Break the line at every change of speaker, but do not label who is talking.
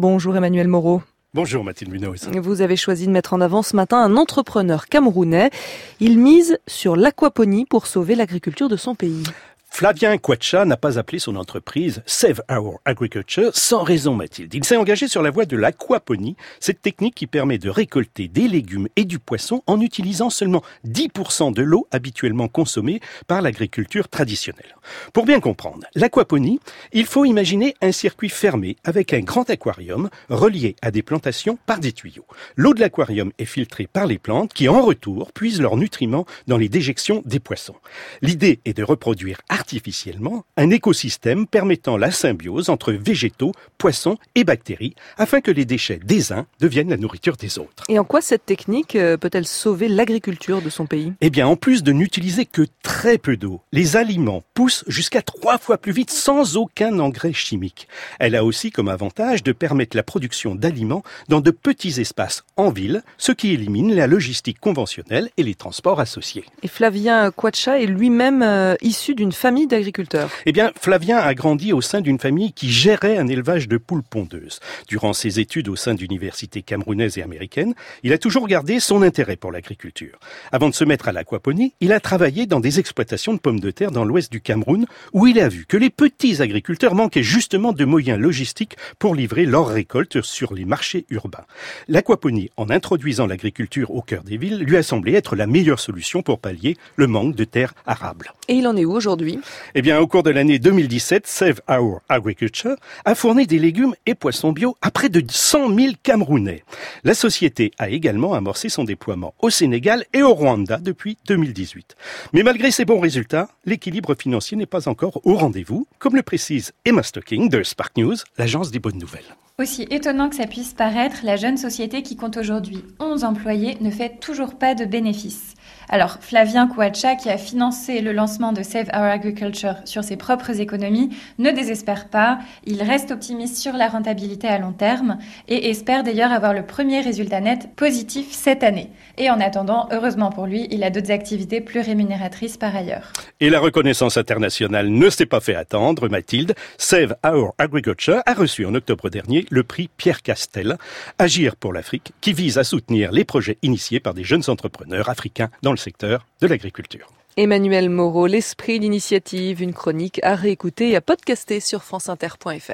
Bonjour Emmanuel Moreau.
Bonjour Mathilde Munoz.
Vous avez choisi de mettre en avant ce matin un entrepreneur camerounais. Il mise sur l'aquaponie pour sauver l'agriculture de son pays.
Flavien Quacha n'a pas appelé son entreprise Save Our Agriculture sans raison, Mathilde. Il s'est engagé sur la voie de l'aquaponie, cette technique qui permet de récolter des légumes et du poisson en utilisant seulement 10% de l'eau habituellement consommée par l'agriculture traditionnelle. Pour bien comprendre, l'aquaponie, il faut imaginer un circuit fermé avec un grand aquarium relié à des plantations par des tuyaux. L'eau de l'aquarium est filtrée par les plantes qui, en retour, puisent leurs nutriments dans les déjections des poissons. L'idée est de reproduire artificiellement un écosystème permettant la symbiose entre végétaux, poissons et bactéries afin que les déchets des uns deviennent la nourriture des autres.
Et en quoi cette technique euh, peut-elle sauver l'agriculture de son pays?
Eh bien, en plus de n'utiliser que très peu d'eau, les aliments poussent jusqu'à trois fois plus vite sans aucun engrais chimique. Elle a aussi comme avantage de permettre la production d'aliments dans de petits espaces en ville, ce qui élimine la logistique conventionnelle et les transports associés.
Et Flavien Quacha est lui-même euh, issu d'une famille d'agriculteurs
Eh bien, Flavien a grandi au sein d'une famille qui gérait un élevage de poules pondeuses. Durant ses études au sein d'universités camerounaises et américaines, il a toujours gardé son intérêt pour l'agriculture. Avant de se mettre à l'aquaponie, il a travaillé dans des exploitations de pommes de terre dans l'ouest du Cameroun, où il a vu que les petits agriculteurs manquaient justement de moyens logistiques pour livrer leurs récoltes sur les marchés urbains. L'aquaponie, en introduisant l'agriculture au cœur des villes, lui a semblé être la meilleure solution pour pallier le manque de terres arables.
Et il en est où aujourd'hui?
Eh bien, au cours de l'année 2017, Save Our Agriculture a fourni des légumes et poissons bio à près de 100 000 Camerounais. La société a également amorcé son déploiement au Sénégal et au Rwanda depuis 2018. Mais malgré ces bons résultats, l'équilibre financier n'est pas encore au rendez-vous, comme le précise Emma Stocking de Spark News, l'agence des bonnes nouvelles.
Aussi étonnant que ça puisse paraître, la jeune société qui compte aujourd'hui 11 employés ne fait toujours pas de bénéfices. Alors, Flavien Kouacha, qui a financé le lancement de Save Our Agriculture sur ses propres économies, ne désespère pas. Il reste optimiste sur la rentabilité à long terme et espère d'ailleurs avoir le premier résultat net positif cette année. Et en attendant, heureusement pour lui, il a d'autres activités plus rémunératrices par ailleurs.
Et la reconnaissance internationale ne s'est pas fait attendre, Mathilde. Save Our Agriculture a reçu en octobre dernier le prix Pierre Castel, Agir pour l'Afrique, qui vise à soutenir les projets initiés par des jeunes entrepreneurs africains dans le secteur de l'agriculture.
Emmanuel Moreau, l'esprit d'initiative, une chronique à réécouter et à podcaster sur franceinter.fr.